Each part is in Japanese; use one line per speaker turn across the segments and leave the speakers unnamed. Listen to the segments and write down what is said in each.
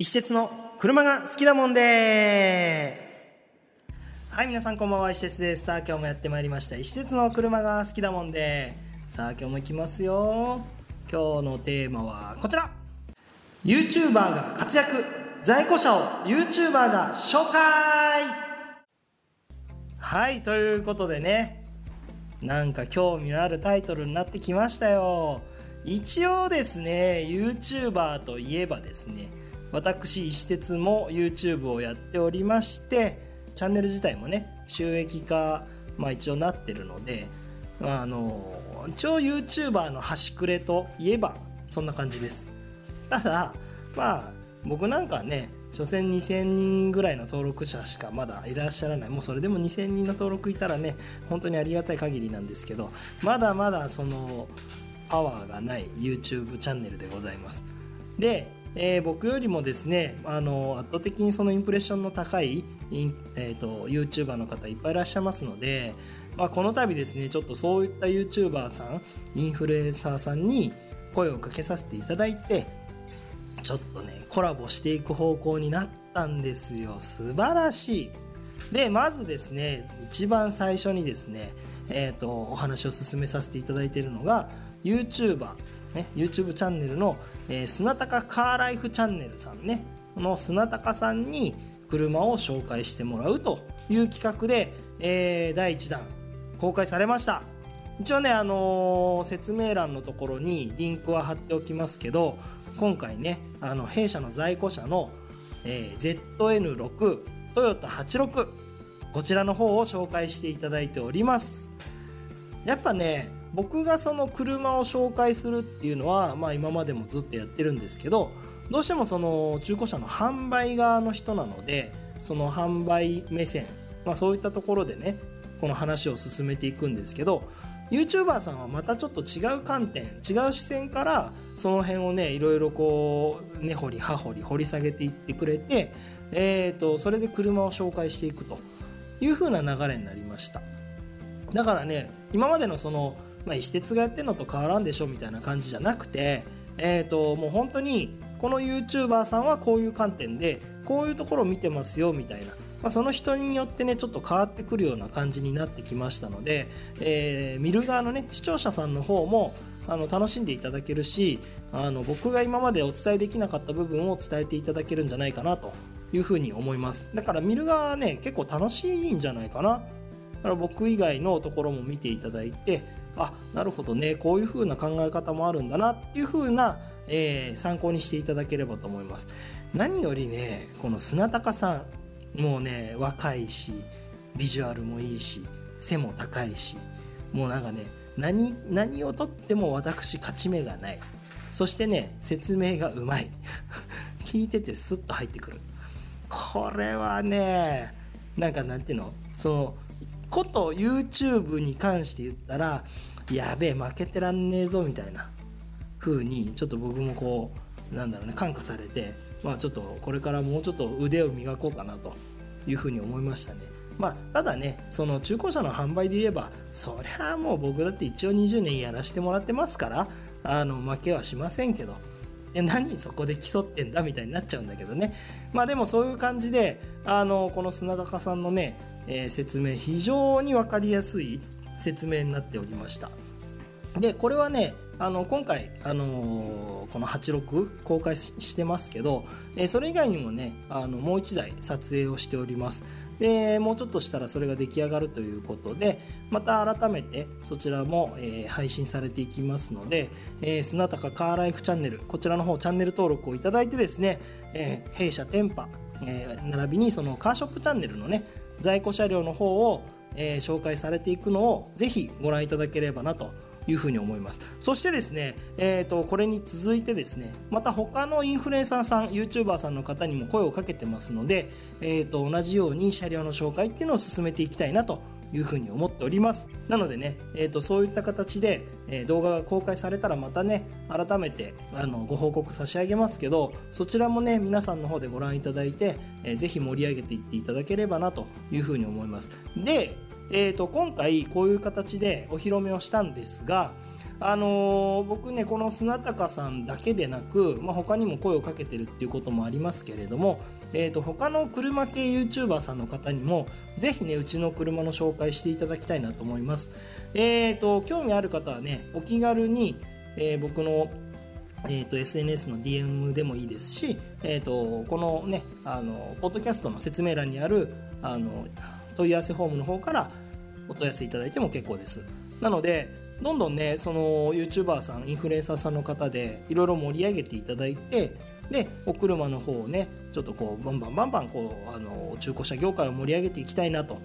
石鉄の車が好きだもんで。はい皆さんこんばんは。石鉄です。さあ今日もやってまいりました。石鉄の車が好きだもんで。さあ今日も行きますよ。今日のテーマはこちら。YouTuber が活躍。在庫車を YouTuber が紹介。はいということでね。なんか興味のあるタイトルになってきましたよ。一応ですね YouTuber といえばですね私石鉄も YouTube をやっておりましてチャンネル自体もね収益化、まあ、一応なってるので、まあ、あの超 YouTuber の端くれといえばそんな感じです。ただまあ僕なんかね所詮2000人ぐらいの登録者しかまだいらっしゃらない。もうそれでも2000人の登録いたらね本当にありがたい限りなんですけどまだまだそのパワーがない YouTube チャンネルでございます。でえー、僕よりもですねあの圧倒的にそのインプレッションの高いえーと、YouTuber の方いっぱいいらっしゃいますので、まあ、この度ですねちょっとそういった YouTuber さんインフルエンサーさんに声をかけさせていただいてちょっとねコラボしていく方向になったんですよ。素晴らしい。でまずですね一番最初にですねえー、とお話を進めさせていただいているのが YouTuber ね、YouTube チャンネルの、えー、砂高カーライフチャンネルさんね。この砂高さんに車を紹介してもらうという企画で、えー、第1弾公開されました。一応ね、あのー、説明欄のところにリンクは貼っておきますけど今回ねあの弊社の在庫車の、えー、ZN6 トヨタ86こちらの方を紹介していただいております。やっぱね僕がその車を紹介するっていうのは、まあ、今までもずっとやってるんですけどどうしてもその中古車の販売側の人なのでその販売目線、まあ、そういったところでねこの話を進めていくんですけど YouTuber さんはまたちょっと違う観点違う視線からその辺をねいろいろこう根掘り葉掘り掘り下げていってくれて、えーと、それで車を紹介していくという風な流れになりました。だからね今までのそのまあ、石鉄がやってるのと変わらんでしょみたいな感じじゃなくて、えーと、もう本当にこの YouTuber さんはこういう観点でこういうところを見てますよみたいな、まあ、その人によってねちょっと変わってくるような感じになってきましたので、えー、見る側のね視聴者さんの方もあの楽しんでいただけるしあの僕が今までお伝えできなかった部分を伝えていただけるんじゃないかなというふうに思います。だから見る側はね結構楽しいんじゃないかな。だから僕以外のところも見ていただいてあなるほどね。こういう風な考え方もあるんだなっていう風な、えー、参考にしていただければと思います。何よりねこの砂高さんもうね若いしビジュアルもいいし背も高いしもうなんかね何何をとっても私勝ち目がない。そしてね説明がうまい。聞いててスッと入ってくる。これはねなんかなんていうの？そのこと YouTube に関して言ったらやべえ負けてらんねえぞみたいな風にちょっと僕もこうなんだろうね感化されてまあちょっとこれからもうちょっと腕を磨こうかなというふうに思いましたね。まあ、ただねその中古車の販売で言えばそりゃもう僕だって一応20年やらせてもらってますからあの負けはしませんけどえ何そこで競ってんだみたいになっちゃうんだけどね。まあでもそういう感じであのこの砂高さんのねえー、説明非常に分かりやすい説明になっておりました。でこれはねあの今回、あのー、この86公開してますけど、えー、それ以外にもねあのもう1台撮影をしております。でもうちょっとしたらそれが出来上がるということでまた改めてそちらも、えー、配信されていきますので、えー、砂高カーライフチャンネルこちらの方チャンネル登録をいただいてですね、えー、弊社店舗、え、並びにそのカーショップチャンネルのね在庫車両の方を、え、紹介されていくのをぜひご覧いただければなというふうに思います。そしてですね、えーと、これに続いてですねまた他のインフルエンサーさん YouTuber さんの方にも声をかけてますので、えーと、同じように車両の紹介っていうのを進めていきたいなというふうに思っております。なのでね、えーと、そういった形で、えー、動画が公開されたらまたね改めてあのご報告差し上げますけどそちらもね皆さんの方でご覧いただいて、えー、ぜひ盛り上げていっていただければなというふうに思います。でえーと、今回こういう形でお披露目をしたんですがあのー、僕ねこの砂高さんだけでなく、まあ、他にも声をかけてるっていうこともありますけれども、えー、と他の車系 YouTuber さんの方にもぜひねうちの車の紹介していただきたいなと思います。えーと、興味ある方はねお気軽に、えー、僕のえー、SNS の DM でもいいですし、えーと、このねあのポッドキャストの説明欄にあるあの問い合わせフォームの方からお問い合わせいただいても結構です。なのでどんどんねその YouTuber さんインフルエンサーさんの方でいろいろ盛り上げていただいてでお車の方をねちょっとこうバンバンバンバンこうあの中古車業界を盛り上げていきたいなと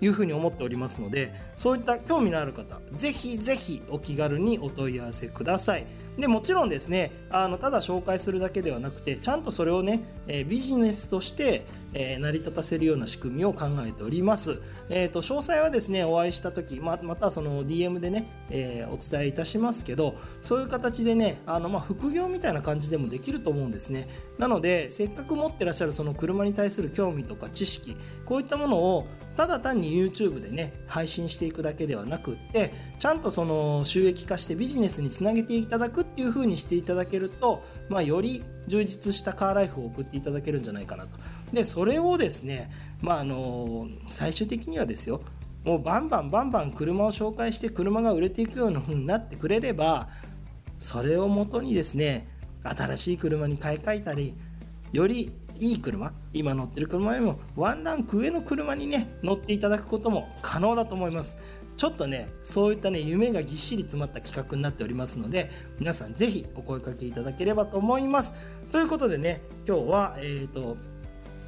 いうふうに思っておりますのでそういった興味のある方ぜひぜひお気軽にお問い合わせください。でもちろんですねあのただ紹介するだけではなくてちゃんとそれをね、えー、ビジネスとしてえー、成り立たせるような仕組みを考えております。えーと、詳細はですねお会いした時ままたその DM でね、えー、お伝えいたしますけどそういう形でねあの、まあ、副業みたいな感じでもできると思うんですね。なのでせっかく持ってらっしゃるその車に対する興味とか知識こういったものをただ単に YouTube でね配信していくだけではなくってちゃんとその収益化してビジネスにつなげていただくっていう風にしていただけると、まあ、より充実したカーライフを送っていただけるんじゃないかなと。でそれをですね、まあ、あの最終的にはですよもうバンバンバンバン車を紹介して車が売れていくような風になってくれればそれをもとにですね新しい車に買い替えたりよりいい車今乗ってる車よりもワンランク上の車にね乗っていただくことも可能だと思います。ちょっとねそういったね夢がぎっしり詰まった企画になっておりますので皆さん是非お声かけいただければと思います。ということでね今日はえっ、ー、と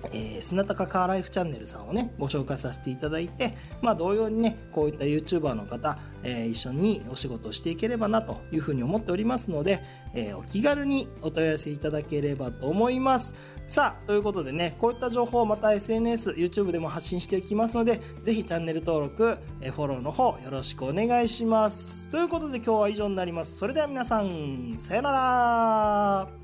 えー、砂高カーライフチャンネルさんをねご紹介させていただいて、まあ、同様にねこういった YouTuber の方、えー、一緒にお仕事をしていければなというふうに思っておりますので、えー、お気軽にお問い合わせいただければと思います。さあということでねこういった情報をまた SNSYouTube でも発信していきますのでぜひチャンネル登録、えフォローの方よろしくお願いします。ということで今日は以上になります。それでは皆さんさよなら。